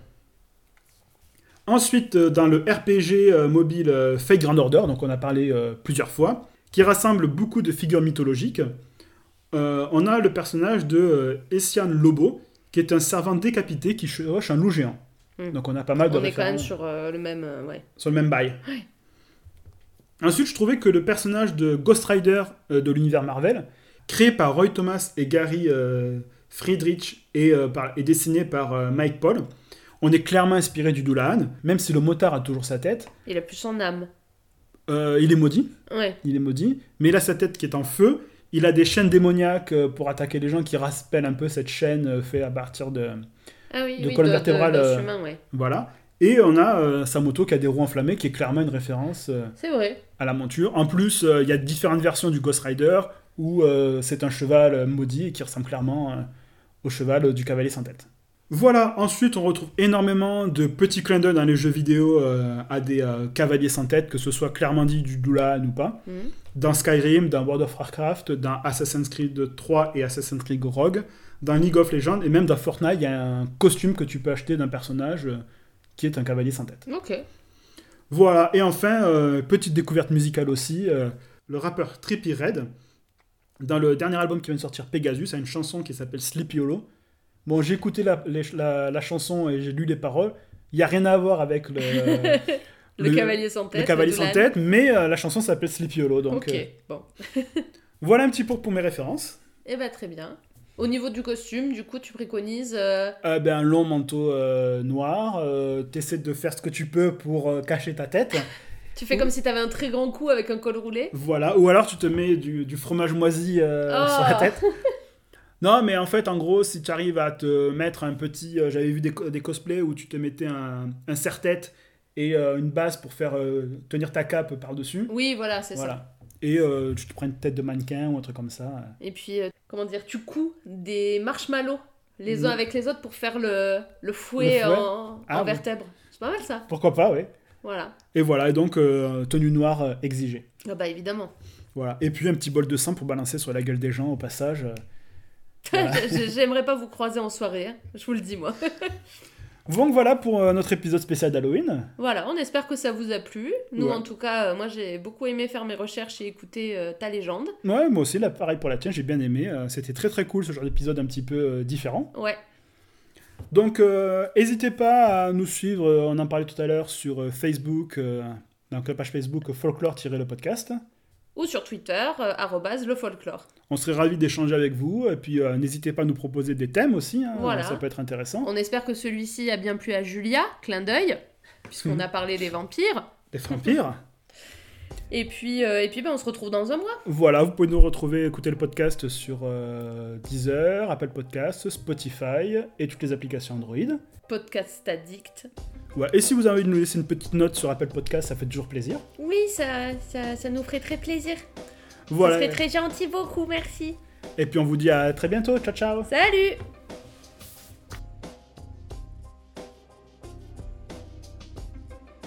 Ensuite, euh, dans le RPG mobile Fate Grand Order, donc on a parlé plusieurs fois, qui rassemble beaucoup de figures mythologiques, on a le personnage de Essian Lobo, qui est un servant décapité qui chevauche un loup géant. Hmm. Donc on a pas mal de On est quand même sur euh, le même. euh, ouais. sur le même bail. Ensuite, je trouvais que le personnage de Ghost Rider euh, de l'univers Marvel, créé par Roy Thomas et Gary Friedrich et, par- et dessiné par Mike Paul, on est clairement inspiré du Dulaan, même si le motard a toujours sa tête. Il a plus son âme. Il est maudit, Ouais. il est maudit, mais il a sa tête qui est en feu. Il a des chaînes démoniaques pour attaquer les gens qui rappellent un peu cette chaîne faite à partir de... Ah oui, De oui, colonne de- vertébrale, de- d'os euh, ouais. Voilà. Et on a euh, sa moto qui a des roues enflammées, qui est clairement une référence euh, vrai. à la monture. En plus, euh, il y a différentes versions du Ghost Rider où c'est un cheval maudit et qui ressemble clairement au cheval du cavalier sans tête. Voilà, ensuite on retrouve énormément de petits clins d'œil dans les jeux vidéo à des cavaliers sans tête, que ce soit clairement dit du Dulan ou pas. Mhm. Dans Skyrim, dans World of Warcraft, dans Assassin's Creed 3 et Assassin's Creed Rogue, dans League of Legends et même dans Fortnite, il y a un costume que tu peux acheter d'un personnage euh, qui est un cavalier sans tête. Ok. Voilà, et enfin, euh, petite découverte musicale aussi, euh, le rappeur Trippie Red, dans le dernier album qui vient de sortir, Pegasus, a une chanson qui s'appelle Sleepy Hollow. Bon, j'ai écouté la, les- la- la chanson et j'ai lu les paroles. Il n'y a rien à voir avec le, Le, cavalier sans tête. le cavalier sans tête, mais euh, la chanson s'appelle Sleepy Hollow. Donc Ok, bon. voilà un petit peu pour mes références. Eh ben très bien. Au niveau du costume, du coup, tu préconises. euh, Euh, ben, un long manteau euh, noir, t'essaies de faire ce que tu peux pour cacher ta tête. Tu fais comme si t'avais un très grand cou avec un col roulé. Voilà, ou alors tu te mets du, du fromage moisi Oh. sur la tête. Non, mais en fait, en gros, si tu arrives à te mettre un petit. J'avais vu des, des cosplays où tu te mettais un, un serre-tête et une base pour faire tenir ta cape par-dessus. Oui, voilà, c'est ça. Et euh, tu te prends une tête de mannequin ou un truc comme ça. Et puis, euh, comment dire, tu couds des marshmallows les uns Oui. avec les autres pour faire le, le fouet, Le fouet en, Ah, en vertèbre. C'est pas mal ça. Pourquoi pas, oui. Voilà. Et voilà, et donc euh, tenue noire euh, exigée. Ah bah évidemment. Voilà. Et puis un petit bol de sang pour balancer sur la gueule des gens au passage. euh. Voilà. J'aimerais pas vous croiser en soirée, hein. je vous le dis moi. Donc voilà pour euh, notre épisode spécial d'Halloween. voilà, on espère que ça vous a plu. Nous, Ouais. en tout cas, euh, moi j'ai beaucoup aimé faire mes recherches et écouter euh, ta légende. Ouais, moi aussi, là, pareil pour la tienne, j'ai bien aimé. C'était très très cool ce genre d'épisode un petit peu différent. Ouais. Donc, n'hésitez pas à nous suivre, on en parlait tout à l'heure, sur Facebook, donc la page Facebook folklore-le podcast. Ou sur Twitter, euh, le folklore. On serait ravis d'échanger avec vous, et puis euh, n'hésitez pas à nous proposer des thèmes aussi, hein, Voilà. ça peut être intéressant. On espère que celui-ci a bien plu à Julia, clin d'œil, puisqu'on a parlé des vampires. Des vampires. Et puis, euh, et puis ben, on se retrouve dans un mois. Voilà, vous pouvez nous retrouver, écouter le podcast sur euh, Deezer, Apple Podcasts, Spotify et toutes les applications Android. Podcast addict. Ouais, et si vous avez envie de nous laisser une petite note sur Apple Podcasts, ça fait toujours plaisir. Oui, ça, ça, ça nous ferait très plaisir. Voilà. Ça serait très gentil, beaucoup, merci. Et puis on vous dit à très bientôt. Ciao, ciao. Salut